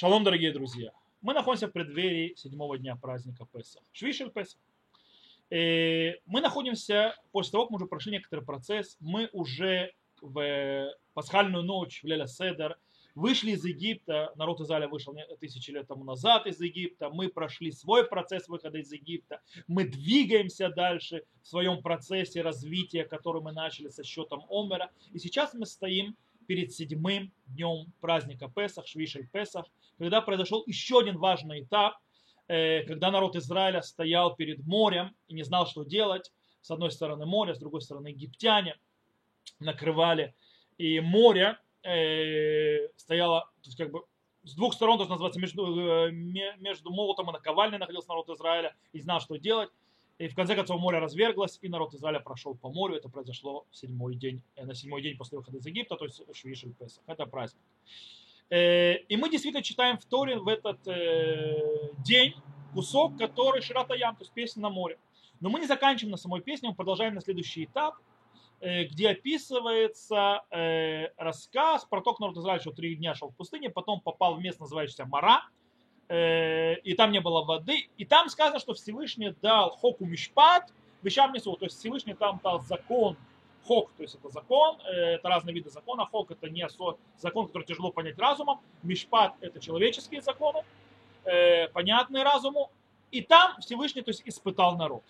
Шалом, дорогие друзья. Мы находимся в преддверии седьмого дня праздника Песах. Швишель Песах. И мы находимся, после того, как мы уже прошли некоторый процесс, мы уже в пасхальную ночь, в Леля Седер, вышли из Египта, народ Израиля вышел тысячи лет тому назад из Египта, мы прошли свой процесс выхода из Египта, мы двигаемся дальше в своем процессе развития, который мы начали со счетом Омера, и сейчас мы стоим перед седьмым днем праздника Песах, Швишель Песах, когда произошел еще один важный этап, э, когда народ Израиля стоял перед морем и не знал, что делать. С одной стороны море, с другой стороны египтяне накрывали. И море э, стояло, то есть как бы с двух сторон, должно называться, между, э, между молотом и наковальней находился народ Израиля и знал, что делать. И в конце концов море разверглось, и народ Израиля прошел по морю. Это произошло в седьмой день, э, на седьмой день после выхода из Египта, то есть Швишель Песах. Это праздник. Э, и мы действительно читаем в Торе в этот э, день кусок, который Ширата Ям, то есть песня на море. Но мы не заканчиваем на самой песне, мы продолжаем на следующий этап, где описывается рассказ про то, как народ Израиля что три дня шел в пустыне, потом попал в место, называющееся Мара, и там не было воды, и там сказано, что Всевышний дал хоку мишпат, вещам несу, то есть Всевышний там дал закон, хок, то есть это закон, э, это разные виды закона, хок это не закон, который тяжело понять разумом, мишпат это человеческие законы, э, понятные разуму, и там Всевышний то есть, испытал народ.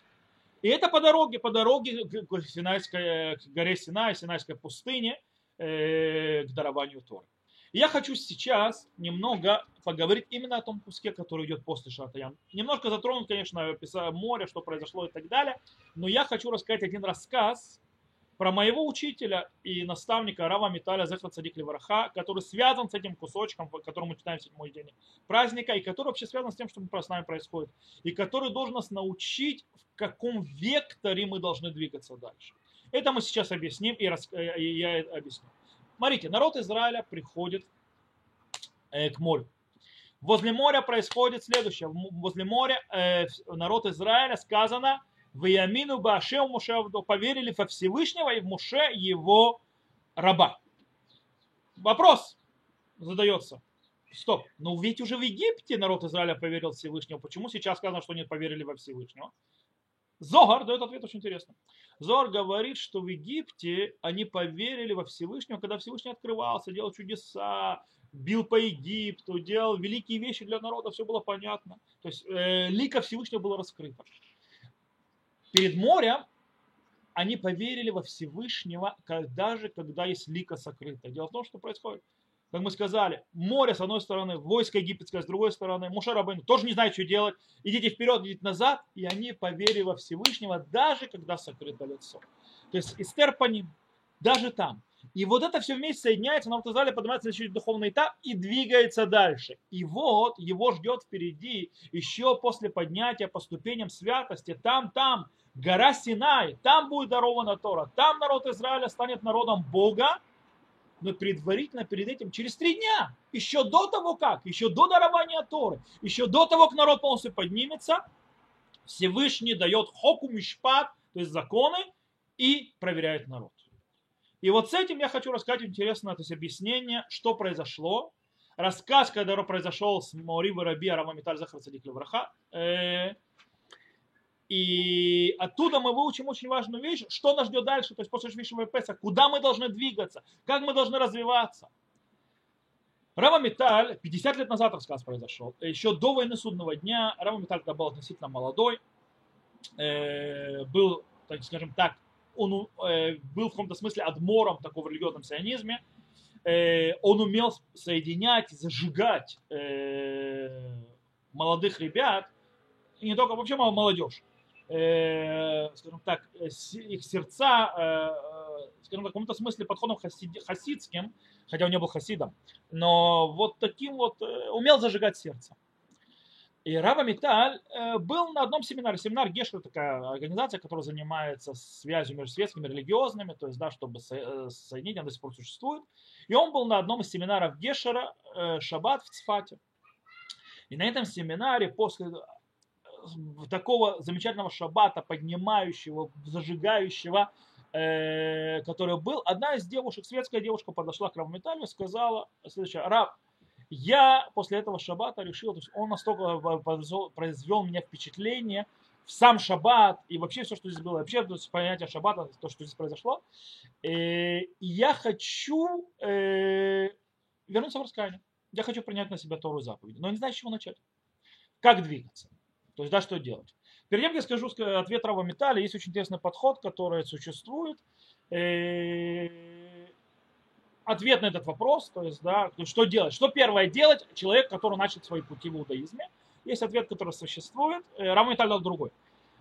И это по дороге, по дороге к, Синайской, к горе Синай, Синайской пустыне, к дарованию Торы. Я хочу сейчас немного поговорить именно о том куске, который идет после Шатаян. Немножко затронуть, конечно, море, что произошло и так далее, но я хочу рассказать один рассказ про моего учителя и наставника Рава Миталя Зехра Цадик Левараха, который связан с этим кусочком, который мы читаем седьмой день праздника, и который вообще связан с тем, что с нами происходит, и который должен нас научить, в каком векторе мы должны двигаться дальше. Это мы сейчас объясним, и, рас... Э, и я объясню. Смотрите, народ Израиля приходит э, к морю. Возле моря происходит следующее. Возле моря э, народ Израиля сказано, в Ямину Баше Муше поверили во Всевышнего и в Муше его раба. Вопрос задается. Стоп, ну ведь уже в Египте народ Израиля поверил Всевышнего. Почему сейчас сказано, что нет поверили во Всевышнего? Зогар дает ответ очень интересно. Зор говорит, что в Египте они поверили во Всевышнего, когда Всевышний открывался, делал чудеса, бил по Египту, делал великие вещи для народа, все было понятно. То есть э, лика Всевышнего было раскрыто. Перед морем они поверили во Всевышнего, даже когда есть лика сокрыта. Дело в том, что происходит как мы сказали, море с одной стороны, войско египетское с другой стороны, Муша Рабейну тоже не знает, что делать, идите вперед, идите назад, и они поверили во Всевышнего, даже когда сокрыто лицо. То есть Эстер по ним, даже там. И вот это все вместе соединяется, нам в Тазале поднимается следующий духовный этап и двигается дальше. И вот его ждет впереди, еще после поднятия по ступеням святости, там, там, гора Синай, там будет дарована Тора, там народ Израиля станет народом Бога, но предварительно перед этим, через три дня, еще до того как, еще до дарования Торы, еще до того, как народ полностью поднимется, Всевышний дает хоку мишпат, то есть законы, и проверяет народ. И вот с этим я хочу рассказать интересное то есть объяснение, что произошло. Рассказ, когда произошел с Маори Раби Арама Миталь Захар Цадик Левраха, э, и оттуда мы выучим очень важную вещь, что нас ждет дальше, то есть после Швишева Песа, куда мы должны двигаться, как мы должны развиваться. Рава Металь, 50 лет назад рассказ произошел, еще до войны судного дня, Рава Металь тогда был относительно молодой, э, был, так скажем так, он э, был в каком-то смысле адмором такого в религиозном сионизме, э, он умел соединять, зажигать молодых ребят, и не только вообще молодежь, э, скажем так, э, их сердца, э, скажем так, в каком-то смысле подходом хасид, хасидским, хотя он не был хасидом, но вот таким вот умел зажигать сердце. И Рава Миталь был на одном семинаре. Семинар Гешер такая организация, которая занимается связью между светскими и религиозными, то есть, да, чтобы со, соединить, она до сих пор существует. И он был на одном из семинаров Гешера, Шаббат в Цфате. И на этом семинаре после такого замечательного шаббата, поднимающего, зажигающего, э, который был, одна из девушек, светская девушка, подошла к Равметалю и сказала следующее, Рав, Я после этого шаббата решил, то есть он настолько произвел меня впечатление в сам шаббат и вообще все, что здесь было, вообще то есть понятие шаббата, то, что здесь произошло. Э, и я хочу э, вернуться в раскаяние. Я хочу принять на себя Тору заповеди, но не знаю, с чего начать. Как двигаться? То есть, да, что делать? Перед тем, я скажу ответ Рава Металля, есть очень интересный подход, который существует. Э, ответ на этот вопрос, то есть, да, что делать? Что первое делать человек, который начал свои пути в иудаизме? Есть ответ, который существует. Э, Рава дал другой.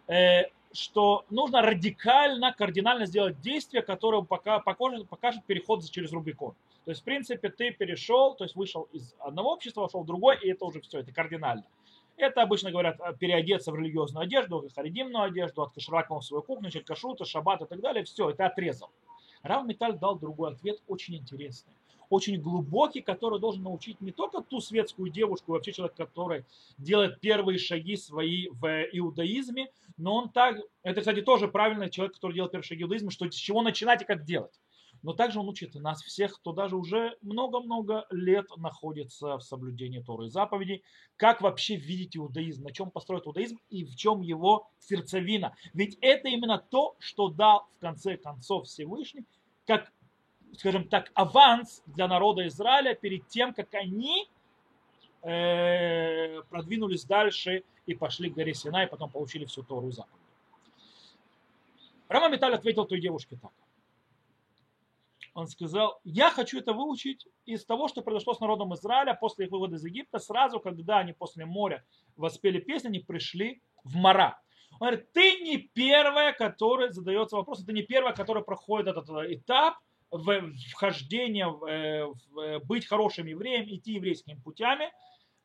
Э, что нужно радикально, кардинально сделать действие, которое пока покажет, покажет переход через Рубикон. То есть, в принципе, ты перешел, то есть вышел из одного общества, вошел в другое, и это уже все, это кардинально. Это обычно говорят переодеться в религиозную одежду, в харидимную одежду, откашрать свою кухню, кашрута, шаббат и так далее. Все, это отрезал. Рав Металь дал другой ответ, очень интересный очень глубокий, который должен научить не только ту светскую девушку, вообще человек, который делает первые шаги свои в иудаизме, но он так, это, кстати, тоже правильный человек, который делает первые шаги в иудаизме, что с чего начинать и как делать. Но также он учит нас всех, кто даже уже много-много лет находится в соблюдении Торы и заповедей, как вообще видеть иудаизм, на чем построить иудаизм и в чем его сердцевина. Ведь это именно то, что дал в конце концов Всевышний, как, скажем так, аванс для народа Израиля перед тем, как они э, продвинулись дальше и пошли к горе Сина, и потом получили всю Тору и заповедь. Рама Металь ответил той девушке так он сказал, я хочу это выучить из того, что произошло с народом Израиля после их вывода из Египта, сразу, когда они после моря воспели песни, они пришли в Мара. Он говорит, ты не первая, которая задается вопросом, ты не первая, которая проходит этот этап вхождения, в, э, в, э, быть хорошим евреем, идти еврейскими путями.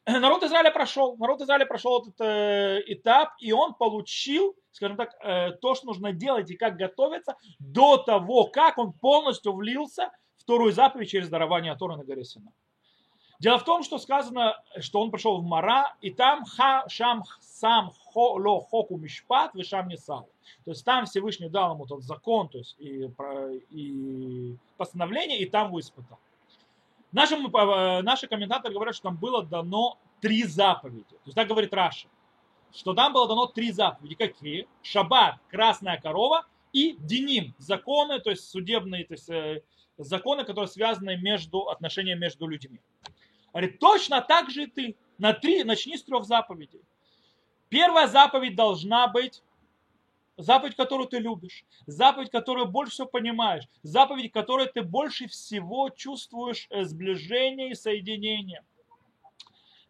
Народ Израиля прошел, народ Израиля прошел этот э, этап, и он получил скажем так, э, то, что нужно делать и как готовиться до того, как он полностью влился в вторую заповедь через дарование Торы на горе Сина. Дело в том, что сказано, что он пришел в Мара, и там ха, шам сам хо, ло хоку мишпат, вишам не сал. То есть там Всевышний дал ему тот закон, то есть и, и постановление, и там его испытал. Наши, э, наши комментаторы говорят, что там было дано три заповеди. То есть так говорит Раша что там было дано три заповеди. Какие? Шаббат, красная корова и диним, законы, то есть судебные, то есть э, законы, которые связаны между отношениями между людьми. Говорит, точно так же и ты. На три, начни с трех заповедей. Первая заповедь должна быть заповедь, которую ты любишь, заповедь, которую больше всего понимаешь, заповедь, которой ты больше всего чувствуешь э, сближение и соединение.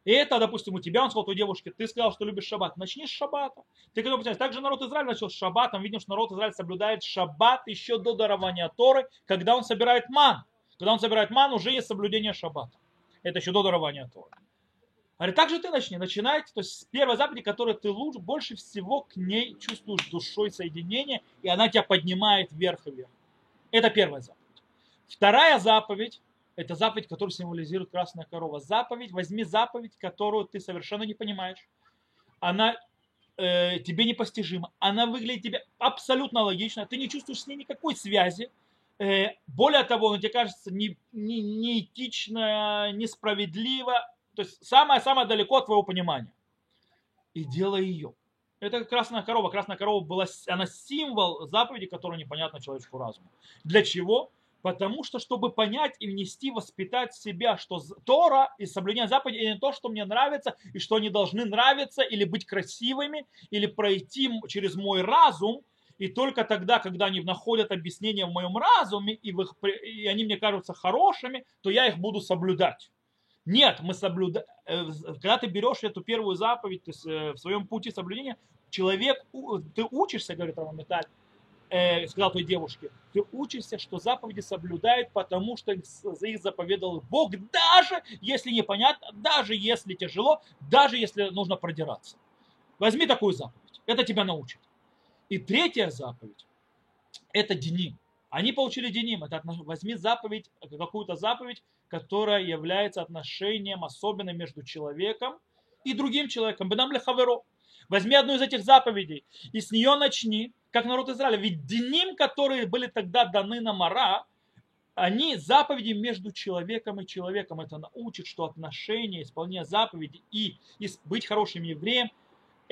И это, допустим, у тебя, он сказал той девушке, ты сказал, что любишь шаббат, начни с шаббата. Ты когда понимаешь, также народ Израиля начал с шаббатом, видим, что народ Израиля соблюдает шаббат еще до дарования Торы, когда он собирает ман. Когда он собирает ман, уже есть соблюдение шаббата. Это еще до дарования Торы. Говорит, так же ты начни, начинать, то есть с первой заповеди, которой ты лучше, больше всего к ней чувствуешь душой соединение, и она тебя поднимает вверх и вверх. Это первая заповедь. Вторая заповедь, это заповедь, которая символизирует красная корова. Заповедь, возьми заповедь, которую ты совершенно не понимаешь. Она э, тебе непостижима. Она выглядит тебе абсолютно логично. Ты не чувствуешь с ней никакой связи. Э, более того, она тебе кажется не, не, неэтично, несправедливо. То есть самое-самое далеко от твоего понимания. И делай ее. Это красная корова. Красная корова была, она символ заповеди, которая непонятна человеческому разуму. Для чего? Потому что, чтобы понять и внести, воспитать себя, что Тора и соблюдение заповедей это не то, что мне нравится, и что они должны нравиться, или быть красивыми, или пройти через мой разум, и только тогда, когда они находят объяснение в моем разуме, и, в их, и они мне кажутся хорошими, то я их буду соблюдать. Нет, мы соблюдаем. Э, когда ты берешь эту первую заповедь, то есть э, в своем пути соблюдения, человек, ты учишься, говорит Рамамиталь, э, сказал той девушке, ты учишься, что заповеди соблюдает, потому что их заповедал Бог, даже если непонятно, даже если тяжело, даже если нужно продираться. Возьми такую заповедь, это тебя научит. И третья заповедь, это деним. Они получили деним, это возьми заповедь, какую-то заповедь, которая является отношением особенным между человеком и другим человеком. Бенам хаверо. Возьми одну из этих заповедей и с нее начни, как народ Израиля. Ведь деним, которые были тогда даны на Мара, они заповеди между человеком и человеком. Это научит, что отношения, исполнение заповедей и, и быть хорошим евреем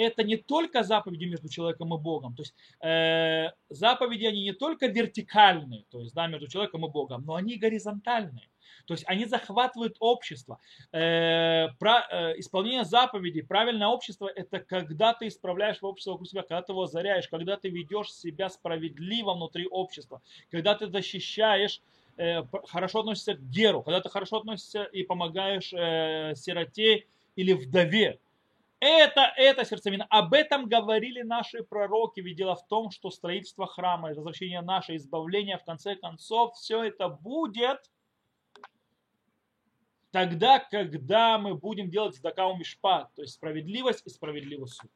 это не только заповеди между человеком и Богом. То есть э, заповеди, они не только вертикальные, то есть да, между человеком и Богом, но они горизонтальные. То есть они захватывают общество. Э, про, э, исполнение заповедей, правильное общество, это когда ты исправляешь общество вокруг себя, когда ты его озаряешь, когда ты ведешь себя справедливо внутри общества, когда ты защищаешь э, хорошо относишься к геру, когда ты хорошо относишься и помогаешь э, сироте или вдове. Это, это сердцевина. Об этом говорили наши пророки. Ведь дело в том, что строительство храма, возвращение наше, избавление, в конце концов, все это будет тогда, когда мы будем делать здакау мишпат, то есть справедливость и справедливый суд.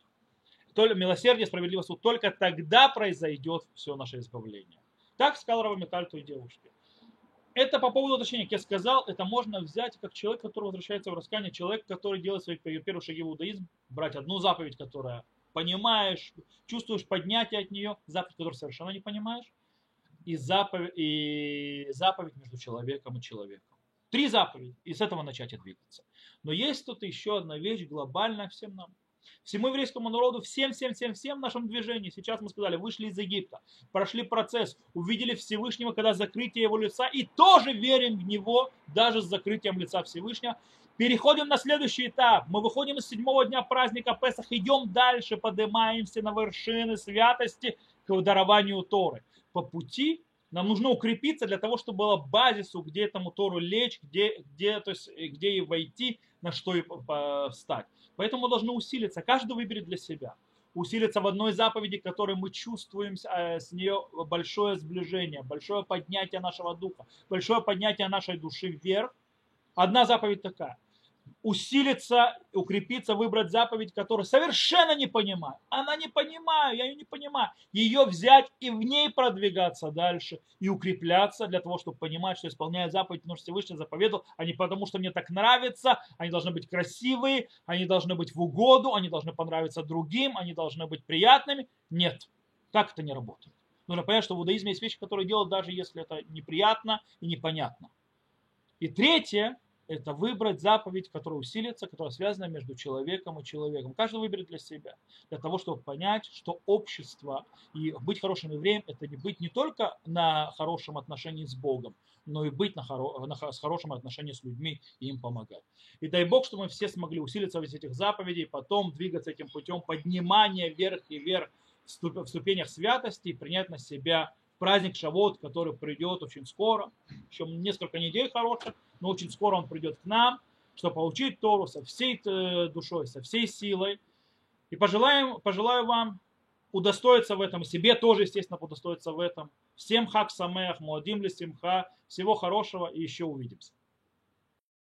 Только милосердие, справедливый суд, только тогда произойдет все наше избавление. Так сказал Равамиталь той девушке. Это по поводу уточнения, как я сказал, это можно взять как человек, который возвращается в раскаяние, человек, который делает свои первые шаги в иудаизм, брать одну заповедь, которая понимаешь, чувствуешь поднятие от нее, заповедь, которую совершенно не понимаешь, и заповедь, и заповедь между человеком и человеком. Три заповеди, и с этого начать и двигаться. Но есть тут еще одна вещь глобальная всем нам. Всему еврейскому народу, всем, всем, всем, всем нашим движениям. Сейчас мы сказали, вышли из Египта, прошли процесс, увидели Всевышнего, когда закрытие его лица, и тоже верим в него, даже с закрытием лица Всевышнего. Переходим на следующий этап. Мы выходим из седьмого дня праздника Песах, идем дальше, поднимаемся на вершины святости к дарованию Торы. По пути нам нужно укрепиться для того, чтобы было базису, где этому Тору лечь, где, где, то есть, где и войти, на что и встать. Поэтому мы должны усилиться. Каждый выберет для себя. Усилиться в одной заповеди, которой мы чувствуем э, с нее большое сближение, большое поднятие нашего духа, большое поднятие нашей души вверх. Одна заповедь такая усилиться, укрепиться, выбрать заповедь, которую совершенно не понимаю. Она не понимаю, я ее не понимаю. Ее взять и в ней продвигаться дальше и укрепляться для того, чтобы понимать, что исполняя заповедь, потому что Всевышний заповедовал, а не потому, что мне так нравится, они должны быть красивые, они должны быть в угоду, они должны понравиться другим, они должны быть приятными. Нет, так это не работает. Нужно понять, что в иудаизме есть вещи, которые делают даже если это неприятно и непонятно. И третье, это выбрать заповедь, которая усилится, которая связана между человеком и человеком. Каждый выберет для себя, для того, чтобы понять, что общество и быть хорошим евреем – это не быть не только на хорошем отношении с Богом, но и быть на, хоро, на, с хорошим отношением с людьми и им помогать. И дай Бог, что мы все смогли усилиться в этих заповедей, потом двигаться этим путем поднимания вверх и вверх в ступенях святости и принять на себя праздник Шавот, который придет очень скоро, еще несколько недель хороших, но очень скоро он придет к нам, чтобы получить Тору со всей э, душой, со всей силой. И пожелаем, пожелаю вам удостоиться в этом, себе тоже, естественно, удостоиться в этом. Всем хак самех, муадим ли симха, всего хорошего и еще увидимся.